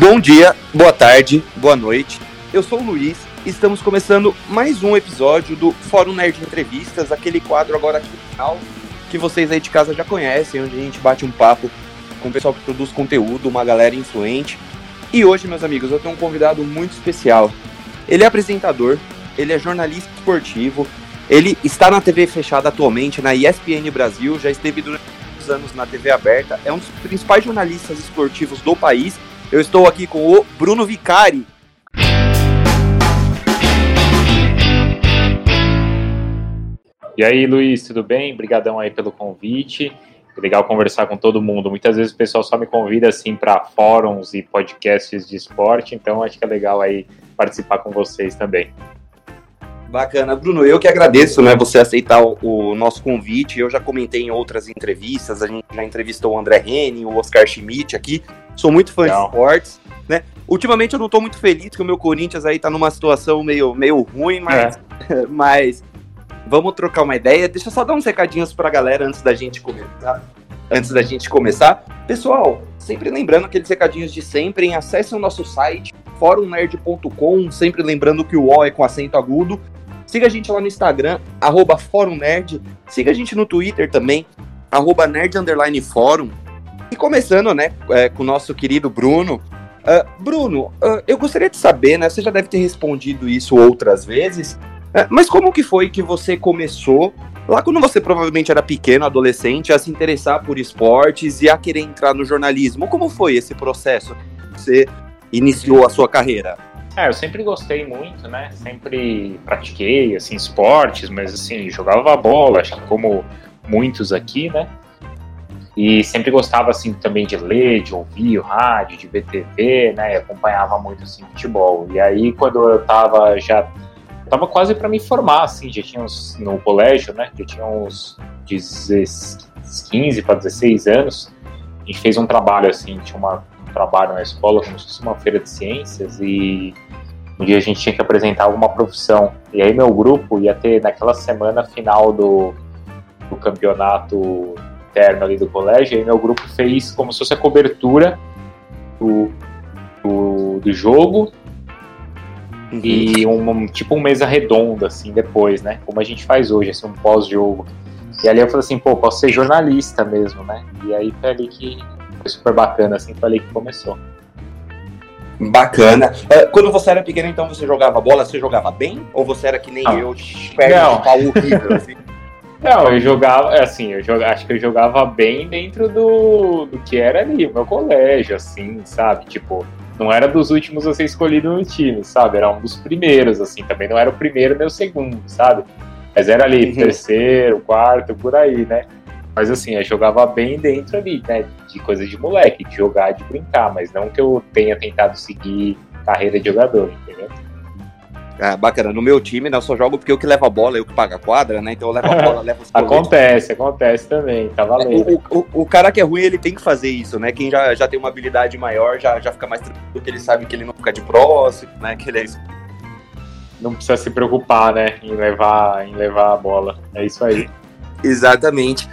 Bom dia, boa tarde, boa noite. Eu sou o Luiz e estamos começando mais um episódio do Fórum Nerd Entrevistas, aquele quadro agora final que vocês aí de casa já conhecem, onde a gente bate um papo com o pessoal que produz conteúdo, uma galera influente. E hoje, meus amigos, eu tenho um convidado muito especial. Ele é apresentador, ele é jornalista esportivo, ele está na TV fechada atualmente, na ESPN Brasil, já esteve durante anos na TV aberta, é um dos principais jornalistas esportivos do país eu estou aqui com o Bruno Vicari. E aí, Luiz, tudo bem? Obrigadão aí pelo convite. É legal conversar com todo mundo. Muitas vezes o pessoal só me convida assim para fóruns e podcasts de esporte, então acho que é legal aí participar com vocês também. Bacana, Bruno. Eu que agradeço, né, você aceitar o, o, nosso convite. Eu já comentei em outras entrevistas, a gente já entrevistou o André Henning, o Oscar Schmidt aqui. Sou muito fã Não. de esportes, né? Ultimamente eu não tô muito feliz que o meu Corinthians aí tá numa situação meio, meio ruim, mas, é. mas vamos trocar uma ideia. Deixa eu só dar uns recadinhos pra galera antes da gente começar. Antes da gente começar. Pessoal, sempre lembrando aqueles recadinhos de sempre, hein? acessem o nosso site, forumnerd.com, sempre lembrando que o O é com acento agudo. Siga a gente lá no Instagram, arroba Fórum Nerd. Siga a gente no Twitter também, arroba Nerd Underline Fórum. E começando, né, é, com o nosso querido Bruno. Uh, Bruno, uh, eu gostaria de saber, né, você já deve ter respondido isso outras vezes, uh, mas como que foi que você começou, lá quando você provavelmente era pequeno, adolescente, a se interessar por esportes e a querer entrar no jornalismo? Como foi esse processo? Você iniciou a sua carreira? É, eu sempre gostei muito, né? Sempre pratiquei, assim, esportes, mas, assim, jogava bola, acho que como muitos aqui, né? E sempre gostava, assim, também de ler, de ouvir o rádio, de ver TV, né? E acompanhava muito, assim, futebol. E aí, quando eu tava já... Tava quase para me formar, assim, já tinha uns... No colégio, né? Já tinha uns 15 para 16 anos. A gente fez um trabalho, assim, tinha uma, um trabalho na escola, como se fosse uma feira de ciências, e um dia a gente tinha que apresentar alguma profissão. E aí meu grupo ia ter, naquela semana final do, do campeonato interno ali do colégio, aí meu grupo fez como se fosse a cobertura do, do, do jogo uhum. e um, um, tipo um mesa redonda, assim, depois, né? Como a gente faz hoje, assim, um pós-jogo. E ali eu falei assim, pô, posso ser jornalista mesmo, né? E aí foi ali que foi super bacana, assim, foi ali que começou. Bacana. Uh, quando você era pequeno, então, você jogava bola, você jogava bem? Ou você era que nem ah. eu, perna de pau horrível, assim? Não, eu jogava, é assim, eu jogava, acho que eu jogava bem dentro do, do que era ali, o meu colégio, assim, sabe? Tipo, não era dos últimos a ser escolhido no time, sabe? Era um dos primeiros, assim, também não era o primeiro nem o segundo, sabe? Mas era ali, uhum. terceiro, quarto, por aí, né? Mas assim, eu jogava bem dentro ali, né? De coisa de moleque, de jogar, de brincar, mas não que eu tenha tentado seguir carreira de jogador, entendeu? É, bacana. No meu time, né, eu só jogo porque eu que levo a bola, eu que pago a quadra, né? Então eu levo a bola, levo os Acontece, acontece também, tá valendo. O, o, o, cara que é ruim, ele tem que fazer isso, né? Quem já, já tem uma habilidade maior já, já fica mais tranquilo, porque ele sabe que ele não fica de próximo, né? Que ele é isso. Não precisa se preocupar, né? Em levar, em levar a bola. É isso aí. Exatamente.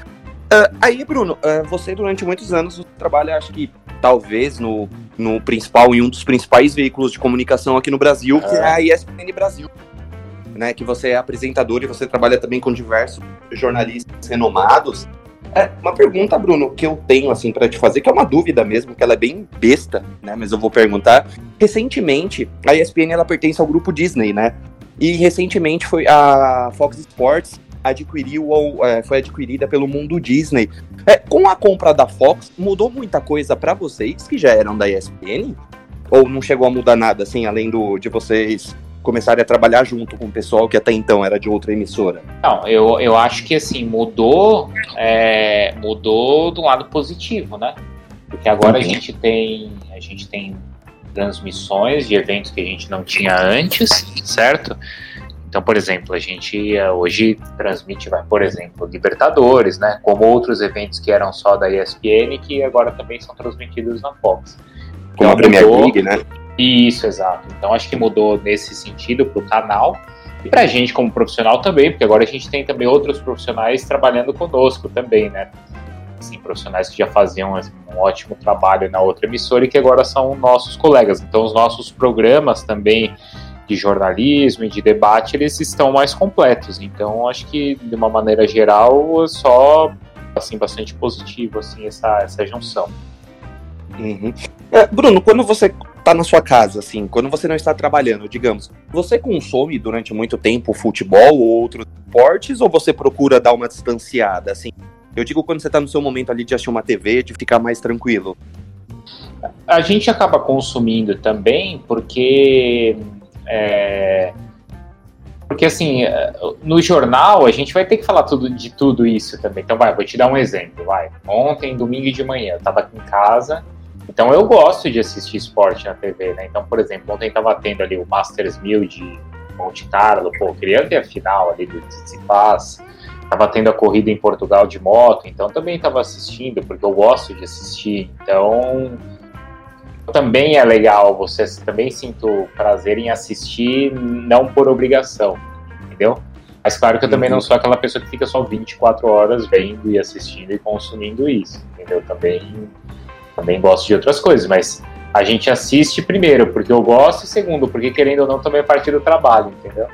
Uh, aí, Bruno, uh, você durante muitos anos trabalha, acho que talvez no, no principal, em um dos principais veículos de comunicação aqui no Brasil, que é a ESPN Brasil. Né, que você é apresentador e você trabalha também com diversos jornalistas renomados. É, uma pergunta, Bruno, que eu tenho assim para te fazer, que é uma dúvida mesmo, que ela é bem besta, né? Mas eu vou perguntar. Recentemente, a ESPN ela pertence ao grupo Disney, né? E recentemente foi a Fox Sports adquiriu ou é, foi adquirida pelo mundo Disney. É, com a compra da Fox, mudou muita coisa para vocês que já eram da ESPN? Ou não chegou a mudar nada, assim, além do, de vocês começarem a trabalhar junto com o pessoal que até então era de outra emissora? Não, eu, eu acho que assim, mudou, é, mudou do lado positivo, né? Porque agora a gente tem. A gente tem transmissões de eventos que a gente não tinha antes, certo? Então, por exemplo, a gente eh, hoje transmite, vai, por exemplo, Libertadores, né? Como outros eventos que eram só da ESPN, que agora também são transmitidos na Fox. Como então, a Premier. League, né? Isso, exato. Então acho que mudou nesse sentido para o canal e para a gente como profissional também, porque agora a gente tem também outros profissionais trabalhando conosco também, né? assim, profissionais que já faziam um ótimo trabalho na outra emissora e que agora são nossos colegas. Então, os nossos programas também de jornalismo e de debate, eles estão mais completos. Então, acho que, de uma maneira geral, é só assim, bastante positivo assim, essa, essa junção. Uhum. É, Bruno, quando você está na sua casa, assim, quando você não está trabalhando, digamos, você consome durante muito tempo futebol ou outros esportes, ou você procura dar uma distanciada, assim? Eu digo quando você está no seu momento ali de assistir uma TV, de ficar mais tranquilo. A gente acaba consumindo também porque é, porque, assim, no jornal a gente vai ter que falar tudo, de tudo isso também. Então, vai, vou te dar um exemplo, vai. Ontem, domingo de manhã, eu tava aqui em casa, então eu gosto de assistir esporte na TV, né? Então, por exemplo, ontem tava tendo ali o Masters 1000 de Monte Carlo, pô, queria ter a final ali do Tsitsipas. Tava tendo a corrida em Portugal de moto, então também tava assistindo, porque eu gosto de assistir. Então, também é legal, você também sinto prazer em assistir, não por obrigação, entendeu? Mas claro que eu também uhum. não sou aquela pessoa que fica só 24 horas vendo e assistindo e consumindo isso, entendeu? Também, também gosto de outras coisas, mas a gente assiste primeiro porque eu gosto e segundo porque querendo ou não também é parte do trabalho, entendeu?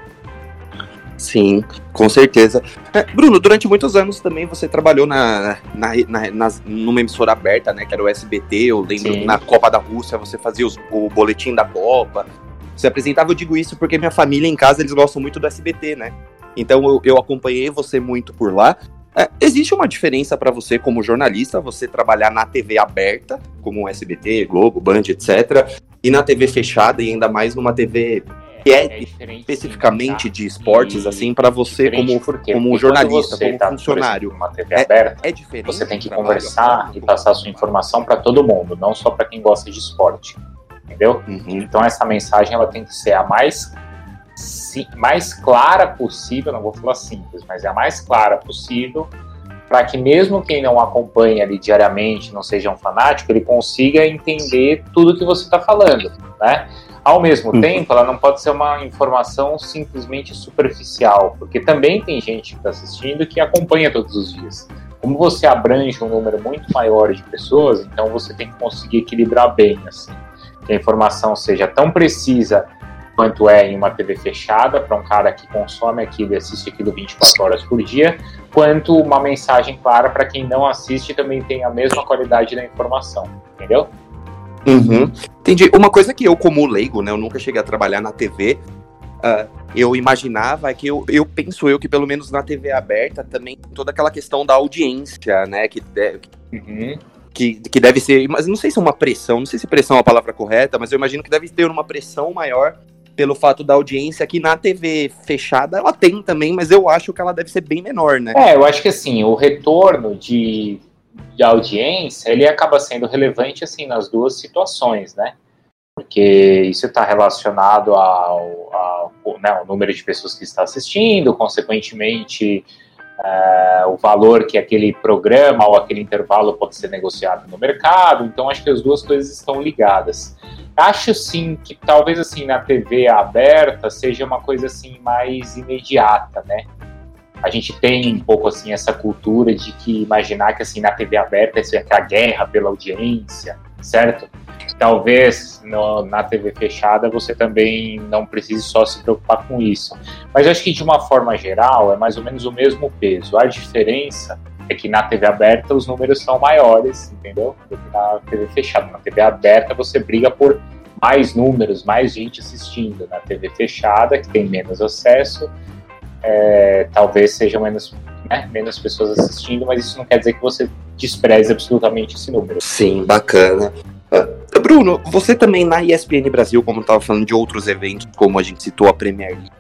Sim, com certeza. É, Bruno, durante muitos anos também você trabalhou na, na, na, na, numa emissora aberta, né? Que era o SBT, eu lembro Sim. na Copa da Rússia, você fazia os, o boletim da Copa. Você apresentava, eu digo isso porque minha família em casa, eles gostam muito do SBT, né? Então eu, eu acompanhei você muito por lá. É, existe uma diferença para você como jornalista, você trabalhar na TV aberta, como SBT, Globo, Band, etc., e na TV fechada e ainda mais numa TV que é, é especificamente sim, tá? de esportes, e assim, para você como, como jornalista, como tá, funcionário. Exemplo, uma TV é, aberta, é diferente. Você tem que conversar e passar sua informação para todo mundo, não só para quem gosta de esporte. Entendeu? Uhum. Então essa mensagem ela tem que ser a mais mais clara possível, não vou falar simples, mas é a mais clara possível para que mesmo quem não acompanha ali diariamente, não seja um fanático, ele consiga entender tudo que você está falando, né? Ao mesmo uhum. tempo, ela não pode ser uma informação simplesmente superficial, porque também tem gente que está assistindo que acompanha todos os dias. Como você abrange um número muito maior de pessoas, então você tem que conseguir equilibrar bem, assim, que a informação seja tão precisa quanto é em uma TV fechada, para um cara que consome aquilo e assiste aquilo 24 horas por dia, quanto uma mensagem clara para quem não assiste também tem a mesma qualidade da informação, entendeu? Uhum. Entendi. Uma coisa que eu, como leigo, né, eu nunca cheguei a trabalhar na TV, uh, ah, eu imaginava que eu, eu penso eu que pelo menos na TV aberta também toda aquela questão da audiência, né, que, deve, uhum. que, que deve ser, mas não sei se é uma pressão, não sei se pressão é a palavra correta, mas eu imagino que deve ter uma pressão maior pelo fato da audiência que na TV fechada ela tem também, mas eu acho que ela deve ser bem menor, né? É, eu acho que assim, o retorno de de audiência, ele acaba sendo relevante assim nas duas situações, né? Porque isso está relacionado ao, ao, né, ao, número de pessoas que está assistindo, consequentemente é, o valor que aquele programa ou aquele intervalo pode ser negociado no mercado. Então acho que as duas coisas estão ligadas. Acho sim que talvez assim na TV aberta seja uma coisa assim mais imediata, né? A gente tem um pouco assim essa cultura de que imaginar que assim na TV aberta isso é a guerra pela audiência, certo? Talvez no, na TV fechada você também não precise só se preocupar com isso. Mas acho que de uma forma geral é mais ou menos o mesmo peso. A diferença é que na TV aberta os números são maiores, entendeu? Do que na TV fechada. Na TV aberta você briga por mais números, mais gente assistindo. Na TV fechada, que tem menos acesso, é, talvez sejam menos, né, menos pessoas assistindo, mas isso não quer dizer que você despreze absolutamente esse número. Sim, bacana. Uh, Bruno, você também na ESPN Brasil, como estava falando de outros eventos, como a gente citou a Premier League,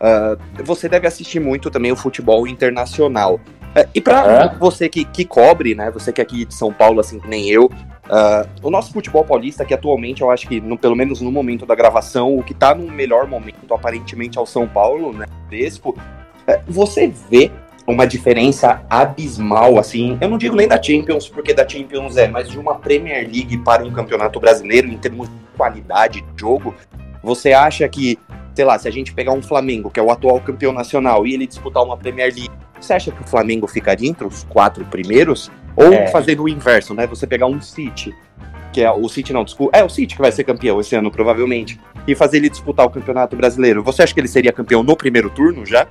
uh, você deve assistir muito também o futebol internacional. Uh, e para você que, que cobre, né, você que é aqui de São Paulo, assim que nem eu, Uh, o nosso futebol paulista, que atualmente eu acho que, no, pelo menos no momento da gravação, o que tá no melhor momento, aparentemente, é o São Paulo, né? Despo. Uh, você vê uma diferença abismal, assim, eu não digo nem da Champions, porque da Champions é, mas de uma Premier League para um campeonato brasileiro, em termos de qualidade de jogo, você acha que, sei lá, se a gente pegar um Flamengo, que é o atual campeão nacional, e ele disputar uma Premier League, você acha que o Flamengo ficaria entre os quatro primeiros? Ou é. fazendo o inverso, né? Você pegar um City, que é o City não, desculpa, é o City que vai ser campeão esse ano, provavelmente, e fazer ele disputar o Campeonato Brasileiro. Você acha que ele seria campeão no primeiro turno já?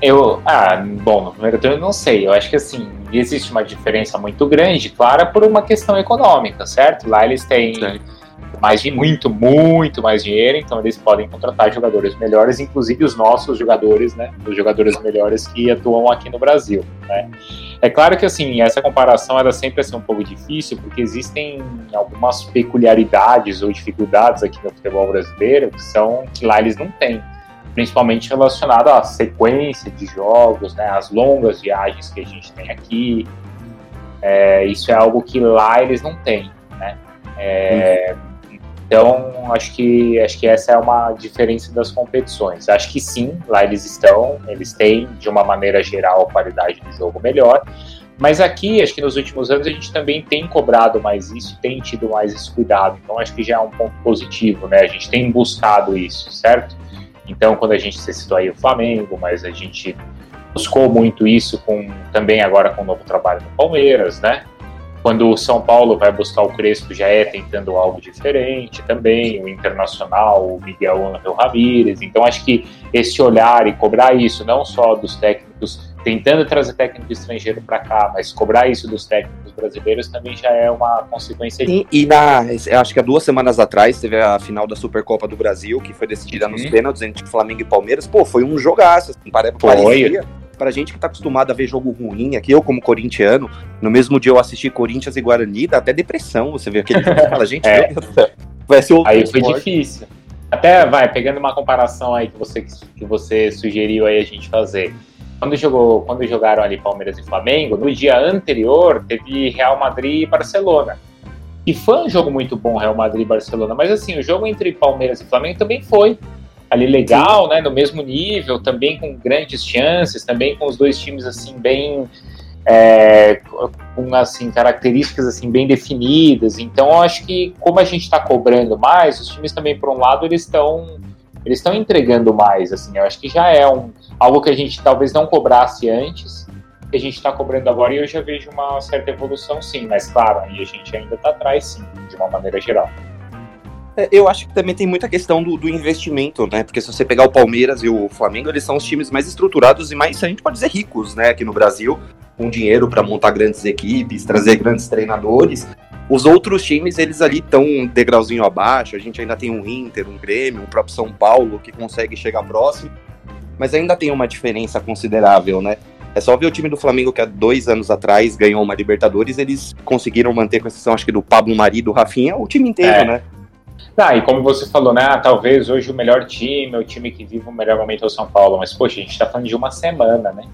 Eu, ah, bom, no primeiro turno eu não sei. Eu acho que assim, existe uma diferença muito grande, clara, por uma questão econômica, certo? Lá eles têm mais de muito, muito mais dinheiro, então eles podem contratar jogadores melhores, inclusive os nossos jogadores, né? Os jogadores melhores que atuam aqui no Brasil, né? É claro que assim, essa comparação era sempre assim, um pouco difícil, porque existem algumas peculiaridades ou dificuldades aqui no futebol brasileiro que são que lá eles não têm principalmente relacionado à sequência de jogos, né, as longas viagens que a gente tem aqui. É, isso é algo que lá eles não têm, né? É, então, acho que, acho que essa é uma diferença das competições. Acho que sim, lá eles estão, eles têm, de uma maneira geral, a qualidade do jogo melhor. Mas aqui, acho que nos últimos anos a gente também tem cobrado mais isso, tem tido mais esse cuidado. Então, acho que já é um ponto positivo, né? A gente tem buscado isso, certo? Então, quando a gente se citou aí o Flamengo, mas a gente buscou muito isso com também agora com o novo trabalho no Palmeiras, né? Quando o São Paulo vai buscar o Crespo, já é tentando algo diferente também, o Internacional, o Miguel Angel Ramírez. Então, acho que esse olhar e cobrar isso, não só dos técnicos tentando trazer técnico estrangeiro para cá, mas cobrar isso dos técnicos brasileiros também já é uma consequência disso. E, na, acho que há duas semanas atrás teve a final da Supercopa do Brasil, que foi decidida nos pênaltis entre Flamengo e Palmeiras. Pô, foi um jogaço, assim, parece, foi. Pra gente que tá acostumado a ver jogo ruim, aqui eu como corintiano, no mesmo dia eu assisti Corinthians e Guarani, dá até depressão você vê aquele jogo e fala, gente, é. vai ser outro Aí foi esporte. difícil. Até, vai, pegando uma comparação aí que você, que você sugeriu aí a gente fazer. Quando, jogou, quando jogaram ali Palmeiras e Flamengo, no dia anterior teve Real Madrid e Barcelona. E foi um jogo muito bom, Real Madrid e Barcelona, mas assim, o jogo entre Palmeiras e Flamengo também foi ali legal, né, no mesmo nível, também com grandes chances, também com os dois times assim bem é, com assim características assim bem definidas. Então, eu acho que como a gente está cobrando mais, os times também por um lado eles estão eles estão entregando mais, assim. Eu acho que já é um algo que a gente talvez não cobrasse antes, que a gente está cobrando agora e eu já vejo uma certa evolução, sim. Mas claro, aí a gente ainda está atrás, sim, de uma maneira geral. É, eu acho que também tem muita questão do, do, investimento, né? Porque se você pegar o Palmeiras e o Flamengo, eles são os times mais estruturados e mais, a gente pode dizer, ricos, né? Aqui no Brasil, com dinheiro para montar grandes equipes, trazer grandes treinadores. Os outros times, eles ali estão um degrauzinho abaixo. A gente ainda tem um Inter, um Grêmio, o próprio São Paulo, que consegue chegar próximo. Mas ainda tem uma diferença considerável, né? É só ver o time do Flamengo que há dois anos atrás ganhou uma Libertadores, eles conseguiram manter, com exceção acho que do Pablo Mari, do Rafinha, o time inteiro, é. né? Ah, e como você falou, né? Ah, talvez hoje o melhor time, o time que vive o melhor momento é o São Paulo, mas poxa, a gente tá falando de uma semana, né?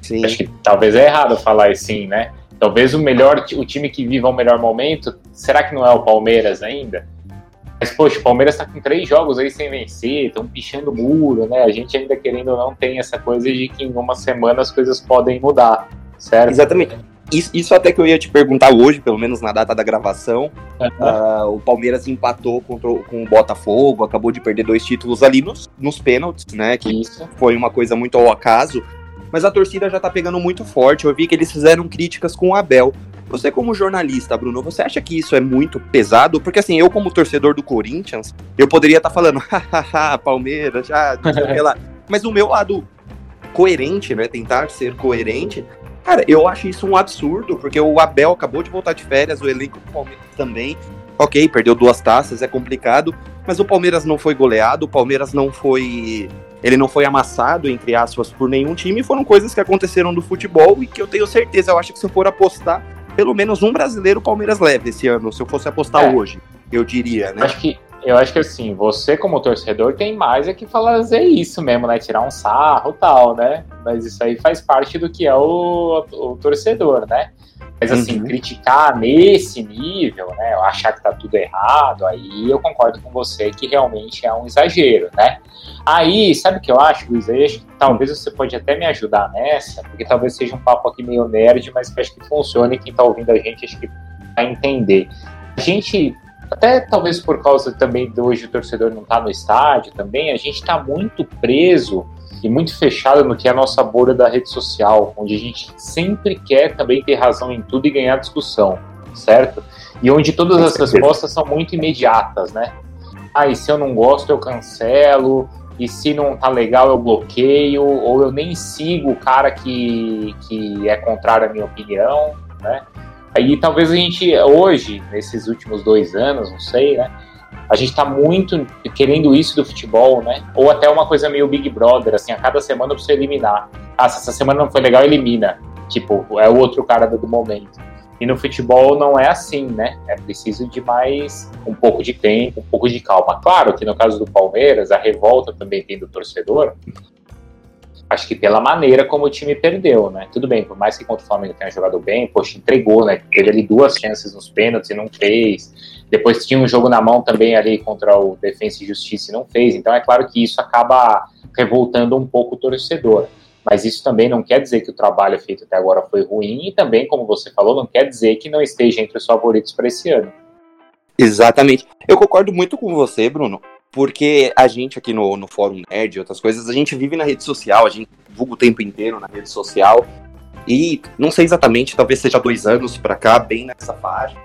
Sim. Acho que talvez é errado falar assim, né? Talvez o melhor, o time que viva o melhor momento, será que não é o Palmeiras ainda? Mas, poxa, o Palmeiras tá com três jogos aí sem vencer, estão pichando o muro, né? A gente ainda querendo ou não tem essa coisa de que em uma semana as coisas podem mudar, certo? Exatamente. Isso, isso, até que eu ia te perguntar hoje, pelo menos na data da gravação. Uhum. Uh, o Palmeiras empatou contra, com o Botafogo, acabou de perder dois títulos ali nos, nos pênaltis, né? Que isso. foi uma coisa muito ao acaso. Mas a torcida já tá pegando muito forte. Eu vi que eles fizeram críticas com o Abel. Você, como jornalista, Bruno, você acha que isso é muito pesado? Porque, assim, eu, como torcedor do Corinthians, eu poderia estar tá falando, hahaha, Palmeiras, já, sei lá. Mas o meu lado coerente, né? Tentar ser coerente, Cara, eu acho isso um absurdo, porque o Abel acabou de voltar de férias, o elenco do Palmeiras também. Ok, perdeu duas taças, é complicado, mas o Palmeiras não foi goleado, o Palmeiras não foi. Ele não foi amassado, entre aspas, por nenhum time. Foram coisas que aconteceram no futebol e que eu tenho certeza. Eu acho que se eu for apostar, pelo menos um brasileiro o Palmeiras leva esse ano, se eu fosse apostar é. hoje, eu diria, né? Acho que, eu acho que assim, você como torcedor tem mais é que fazer isso mesmo, né? Tirar um sarro e tal, né? Mas isso aí faz parte do que é o, o torcedor, né? Mas assim, uhum. criticar nesse nível, né? Achar que tá tudo errado, aí eu concordo com você que realmente é um exagero, né? Aí, sabe o que eu acho, Luiz? Acho que talvez você pode até me ajudar nessa, porque talvez seja um papo aqui meio nerd, mas acho que funcione quem tá ouvindo a gente, acho que vai entender. A gente até talvez por causa também de hoje o torcedor não estar tá no estádio também, a gente está muito preso e muito fechado no que é a nossa bolha da rede social, onde a gente sempre quer também ter razão em tudo e ganhar discussão, certo? E onde todas as respostas são muito imediatas, né? Ah, e se eu não gosto, eu cancelo, e se não tá legal, eu bloqueio, ou eu nem sigo o cara que, que é contrário à minha opinião, né? Aí talvez a gente, hoje, nesses últimos dois anos, não sei, né? A gente tá muito querendo isso do futebol, né? Ou até uma coisa meio Big Brother, assim, a cada semana você eliminar. Ah, se essa semana não foi legal, elimina. Tipo, é o outro cara do momento. E no futebol não é assim, né? É preciso de mais um pouco de tempo, um pouco de calma. Claro que no caso do Palmeiras, a revolta também tem do torcedor, acho que pela maneira como o time perdeu, né? Tudo bem, por mais que contra o Flamengo tenha jogado bem, poxa, entregou, né? Teve ali duas chances nos pênaltis e não fez. Depois tinha um jogo na mão também ali contra o Defensa e Justiça e não fez. Então é claro que isso acaba revoltando um pouco o torcedor. Mas isso também não quer dizer que o trabalho feito até agora foi ruim e também, como você falou, não quer dizer que não esteja entre os favoritos para esse ano. Exatamente. Eu concordo muito com você, Bruno porque a gente aqui no, no Fórum Nerd e outras coisas, a gente vive na rede social, a gente divulga o tempo inteiro na rede social, e não sei exatamente, talvez seja dois anos para cá, bem nessa faixa.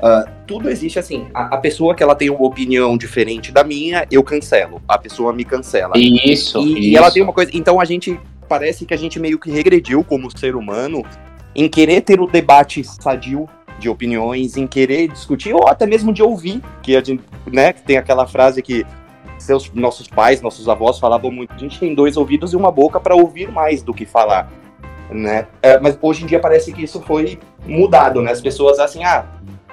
Uh, tudo existe assim, a, a, pessoa que ela tem uma opinião diferente da minha, eu cancelo, a pessoa me cancela. Isso, e, isso. e ela tem uma coisa, então a gente parece que a gente meio que regrediu como ser humano em querer ter o debate sadio de opiniões, em querer discutir, ou até mesmo de ouvir, que a gente, né, tem aquela frase que seus, nossos pais, nossos avós falavam muito, a gente tem dois ouvidos e uma boca para ouvir mais do que falar, né? É, mas hoje em dia parece que isso foi mudado, né? As pessoas assim, ah,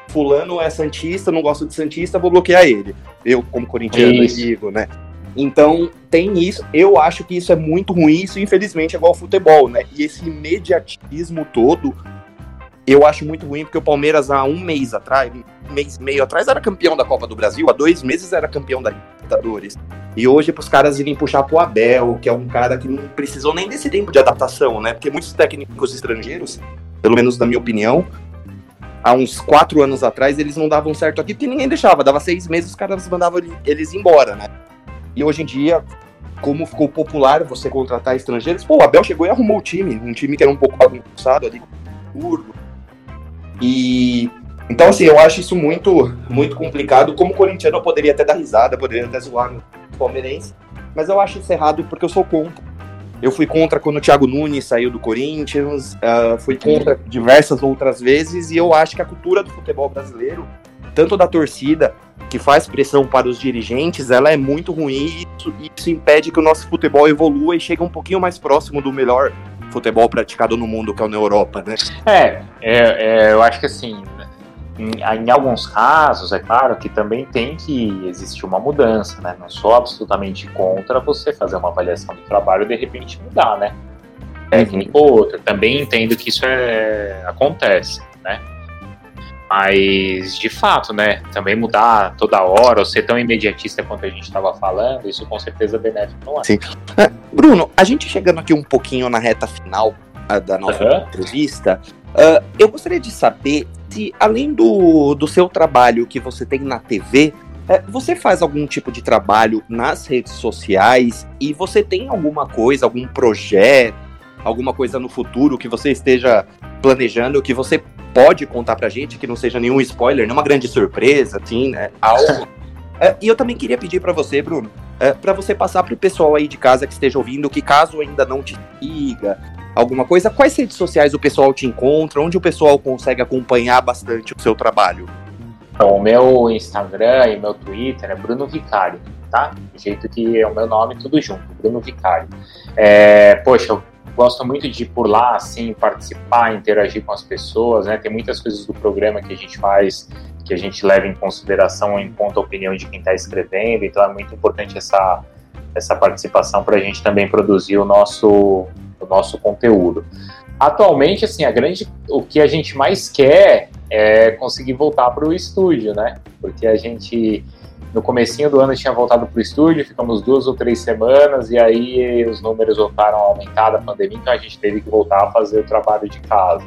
fulano é santista, não gosto de santista, vou bloquear ele. Eu, como corintiano, digo, né? Então, tem isso. Eu acho que isso é muito ruim. Isso, infelizmente, é igual ao futebol, né? E esse imediatismo todo eu acho muito ruim porque o Palmeiras há um mês atrás, um mês e meio atrás, era campeão da Copa do Brasil, há dois meses era campeão da Libertadores. E hoje, para os caras irem puxar pro Abel, que é um cara que não precisou nem desse tempo de adaptação, né? Porque muitos técnicos estrangeiros, pelo menos na minha opinião, há uns quatro anos atrás, eles não davam certo aqui porque ninguém deixava. Dava seis meses, os caras mandavam eles embora, né? E hoje em dia, como ficou popular você contratar estrangeiros, pô, o Abel chegou e arrumou o time, um time que era um pouco bagunçado ali, curvo, e então, assim, eu acho isso muito, muito complicado. Como corintiano, eu poderia até dar risada, poderia até zoar no palmeirense, mas eu acho isso errado porque eu sou contra. Eu fui contra quando o Thiago Nunes saiu do Corinthians, uh, fui contra diversas outras vezes, e eu acho que a cultura do futebol brasileiro, tanto da torcida, que faz pressão para os dirigentes, ela é muito ruim e isso, isso impede que o nosso futebol evolua e chegue um pouquinho mais próximo do melhor futebol praticado no mundo, que é na Europa, né? É, é, é eu acho que assim, em, em, alguns casos, é claro que também tem que existir uma mudança, né? Não sou absolutamente contra você fazer uma avaliação do trabalho e de repente mudar, né? Técnico ou outro. Também entendo que isso é, acontece, né? Mas, de fato, né? Também mudar toda hora, ou ser tão imediatista quanto a gente estava falando, isso com certeza é benéfico, não é? Sim. É, Bruno, a gente chegando aqui um pouquinho na reta final da nossa uhum. entrevista, uh, eu gostaria de saber se, além do, do seu trabalho que você tem na TV, é, você faz algum tipo de trabalho nas redes sociais e você tem alguma coisa, algum projeto, alguma coisa no futuro que você esteja planejando, que você pode contar pra gente, que não seja nenhum spoiler, nenhuma grande surpresa, assim, né? Algo. é, e eu também queria pedir para você, Bruno, é, para você passar pro pessoal aí de casa que esteja ouvindo, que caso ainda não te siga, alguma coisa, quais redes sociais o pessoal te encontra, onde o pessoal consegue acompanhar bastante o seu trabalho? Então, o meu Instagram e meu Twitter é Bruno Vicário, tá? Do jeito que é o meu nome, tudo junto, Bruno Vicário. É, poxa, eu gosto muito de ir por lá, assim, participar, interagir com as pessoas, né? Tem muitas coisas do programa que a gente faz que a gente leva em consideração, em conta a opinião de quem está escrevendo, então é muito importante essa, essa participação para a gente também produzir o nosso, o nosso conteúdo. Atualmente, assim, a grande, o que a gente mais quer é conseguir voltar para o estúdio, né? Porque a gente no comecinho do ano tinha voltado para o estúdio, ficamos duas ou três semanas e aí os números voltaram a aumentar da pandemia, então a gente teve que voltar a fazer o trabalho de casa.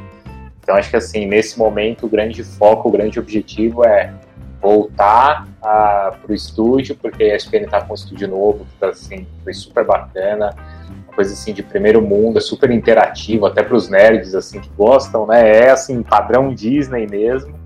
Então acho que assim, nesse momento o grande foco, o grande objetivo é voltar para o estúdio, porque a SPN está com um estúdio novo, que tá, assim, foi super bacana, uma coisa assim de primeiro mundo, é super interativo, até para os nerds assim que gostam, né? É assim padrão Disney mesmo.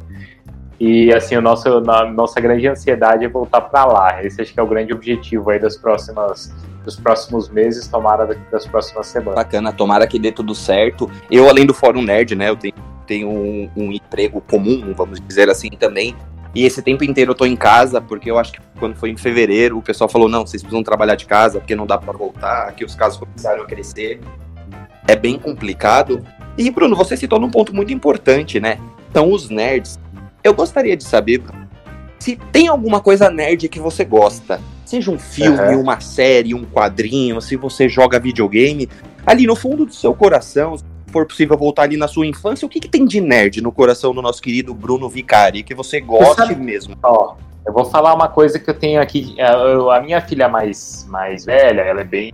E assim, o nosso, a nossa grande ansiedade é voltar para lá. Esse acho que é o grande objetivo aí das próximas dos próximos meses, tomara das próximas semanas. Bacana, tomara que dê tudo certo. Eu, além do Fórum Nerd, né, eu tenho, tenho um, um emprego comum, vamos dizer assim, também. E esse tempo inteiro eu tô em casa, porque eu acho que quando foi em fevereiro, o pessoal falou: não, vocês precisam trabalhar de casa, porque não dá para voltar, que os casos começaram a crescer. É bem complicado. E, Bruno, você citou num ponto muito importante, né? Então, os nerds. Eu gostaria de saber se tem alguma coisa nerd que você gosta. Seja um filme, uhum. uma série, um quadrinho, se você joga videogame, ali no fundo do seu coração, se for possível voltar ali na sua infância, o que, que tem de nerd no coração do nosso querido Bruno Vicari, que você goste você mesmo? Ó, eu vou falar uma coisa que eu tenho aqui. É, a minha filha mais, mais velha, ela é bem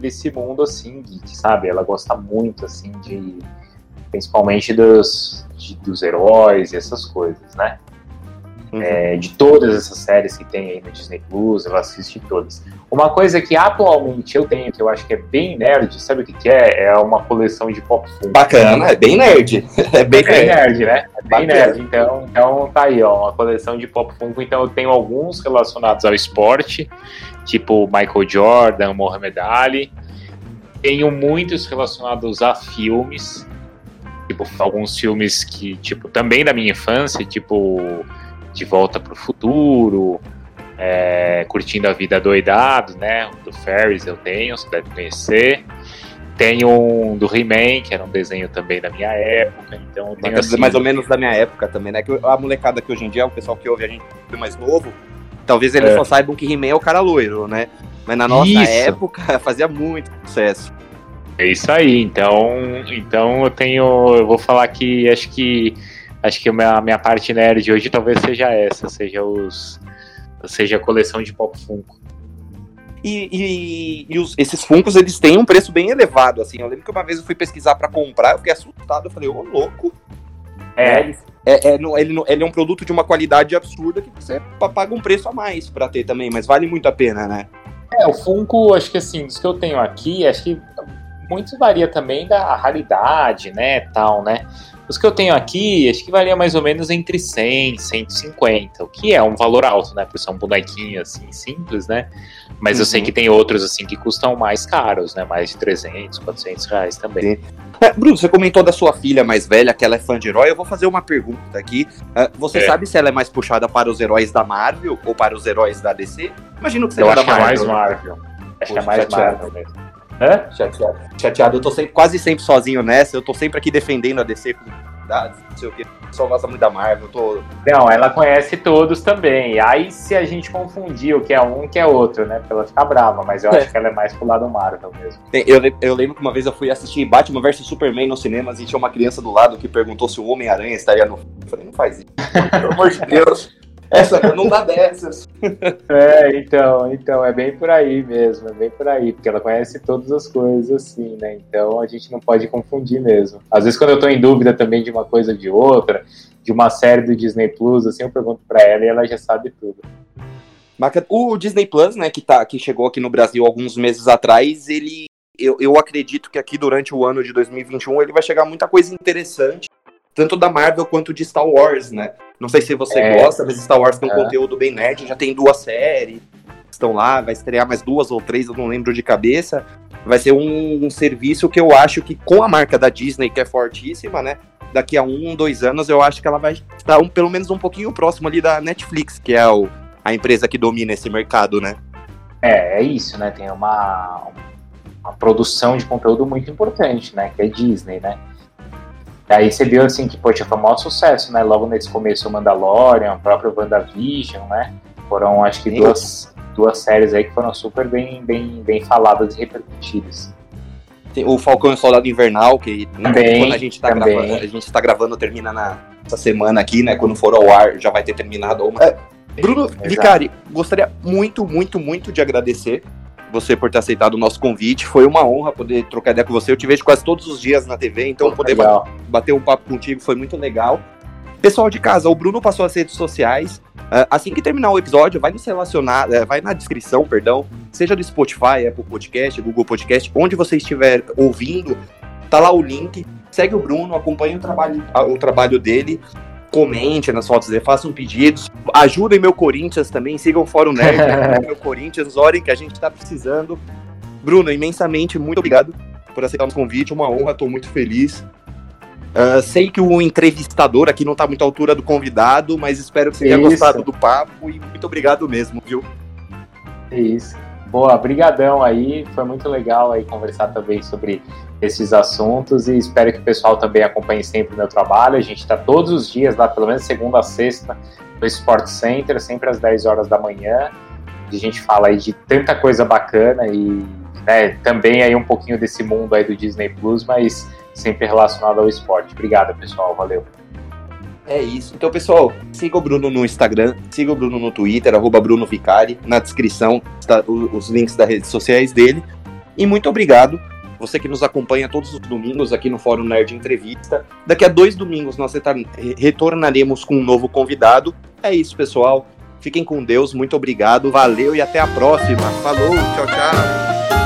desse mundo assim, geek, sabe? Ela gosta muito assim de principalmente dos, de, dos heróis e essas coisas, né? Uhum. É, de todas essas séries que tem aí no Disney Plus, ela assiste todas. Uma coisa que atualmente eu tenho, que eu acho que é bem nerd, sabe o que, que é? É uma coleção de pop Funko. Bacana, é bem nerd. É bem, é bem nerd. né? É bem Bacana. nerd. Então, então tá aí, ó, uma coleção de pop Funko. Então eu tenho alguns relacionados ao esporte, tipo Michael Jordan, Mohamed Ali. Tenho muitos relacionados a filmes, tipo alguns filmes que, tipo, também da minha infância, tipo de Volta para o Futuro, é, Curtindo a Vida Doidado, né? Do Ferris eu tenho, você deve conhecer. Tem um do He-Man, que era um desenho também da minha época, então tenho assim, mais ou menos da minha época também, né? Que a molecada que hoje em dia, o pessoal que ouve a gente mais novo, talvez eles é. só saibam que He-Man é o cara loiro, né? Mas na nossa isso. época fazia muito sucesso. É isso aí, então, então eu tenho, eu vou falar que acho que acho que a minha, minha parte nerd hoje talvez seja essa, seja os seja a coleção de Pop Funko. E, e, e os, esses Funkos, eles têm um preço bem elevado, assim. Eu lembro que uma vez eu fui pesquisar para comprar, eu fiquei assustado, eu falei, ô, louco. É. É, é, ele, ele é um produto de uma qualidade absurda que você paga um preço a mais para ter também, mas vale muito a pena, né? É, o Funko, acho que assim, dos que eu tenho aqui, acho que muito varia também da raridade, né, tal, né? Os que eu tenho aqui, acho que varia mais ou menos entre 100 e 150, o que é um valor alto, né? Por ser um bonequinho assim, simples, né? Mas uhum. eu sei uhum. que tem outros assim que custam mais caros, né? Mais de 300, 400 reais também. É, Bruno, você comentou da sua filha mais velha, que ela é fã de herói. Eu vou fazer uma pergunta aqui. Uh, você é. sabe se ela é mais puxada para os heróis da Marvel ou para os heróis da DC? Imagino que eu da Marvel. Acho é mais Marvel. Acho que é mais Marvel mesmo. Hã? Chateado. Chateado. Eu tô sempre, quase sempre sozinho nessa. Eu tô sempre aqui defendendo a DC com dados, não sei o que. Pessoal gosta muito da Marvel. Tô... Não, ela conhece todos também. Aí se a gente confundir o que é um, o que é outro, né? Pra ela ficar brava, mas eu é. acho que ela é mais pro lado Marvel mesmo. Eu, eu lembro que uma vez eu fui assistir Batman vs Superman nos cinemas e tinha uma criança do lado que perguntou se o Homem-Aranha estaria no. Eu falei, não faz isso. Pelo amor de Deus. Essa não dá dessas. É, então, então, é bem por aí mesmo, é bem por aí, porque ela conhece todas as coisas assim, né? Então a gente não pode confundir mesmo. Às vezes quando eu tô em dúvida também de uma coisa ou de outra, de uma série do Disney Plus, assim, eu pergunto para ela e ela já sabe tudo. O Disney Plus, né, que, tá, que chegou aqui no Brasil alguns meses atrás, ele. Eu, eu acredito que aqui durante o ano de 2021 ele vai chegar muita coisa interessante tanto da Marvel quanto de Star Wars, né? Não sei se você é. gosta, mas Star Wars tem um é. conteúdo bem nerd, já tem duas séries, estão lá, vai estrear mais duas ou três, eu não lembro de cabeça. Vai ser um, um serviço que eu acho que com a marca da Disney, que é fortíssima, né? Daqui a um, dois anos, eu acho que ela vai estar um, pelo menos um pouquinho próximo ali da Netflix, que é o, a empresa que domina esse mercado, né? É, é isso, né? Tem uma, uma produção de conteúdo muito importante, né? Que é Disney, né? Aí você viu assim que, poxa, foi um maior sucesso, né? Logo nesse começo o Mandalorian, o próprio WandaVision, né? Foram acho que duas, duas séries aí que foram super bem, bem, bem faladas e repercutidas. O Falcão e o Soldado Invernal, que também, quando a gente está gravando, a gente tá gravando, termina na, essa semana aqui, né? Quando for ao ar, já vai ter terminado. Uma... É, Bruno. Vicari, gostaria muito, muito, muito de agradecer você por ter aceitado o nosso convite. Foi uma honra poder trocar ideia com você. Eu te vejo quase todos os dias na TV, então Pô, poder legal. bater um papo contigo foi muito legal. Pessoal de casa, o Bruno passou as redes sociais. Uh, assim que terminar o episódio, vai nos relacionar, uh, vai na descrição, perdão, seja do Spotify, Apple Podcast, Google Podcast, onde você estiver ouvindo, tá lá o link. Segue o Bruno, acompanhe o trabalho, o trabalho dele, comente nas fotos dele, façam pedidos, ajudem meu Corinthians também, sigam o Fórum Nerd, meu Corinthians, orem que a gente tá precisando. Bruno, imensamente muito obrigado por aceitar o convite, uma honra, estou muito feliz. Uh, sei que o entrevistador aqui não está muito à altura do convidado, mas espero que você tenha gostado do papo e muito obrigado mesmo, viu? Isso. Boa, brigadão aí, foi muito legal aí conversar também sobre esses assuntos e espero que o pessoal também acompanhe sempre o meu trabalho. A gente está todos os dias lá, pelo menos segunda a sexta, no Sport Center, sempre às 10 horas da manhã. A gente fala aí de tanta coisa bacana e né, também aí um pouquinho desse mundo aí do Disney Plus, mas sempre relacionado ao esporte. Obrigado, pessoal. Valeu. É isso. Então, pessoal, siga o Bruno no Instagram, siga o Bruno no Twitter, arroba Bruno Vicari. Na descrição está os links das redes sociais dele. E muito obrigado. Você que nos acompanha todos os domingos aqui no Fórum Nerd Entrevista. Daqui a dois domingos nós retornaremos com um novo convidado. É isso, pessoal. Fiquem com Deus, muito obrigado, valeu e até a próxima. Falou, tchau, tchau.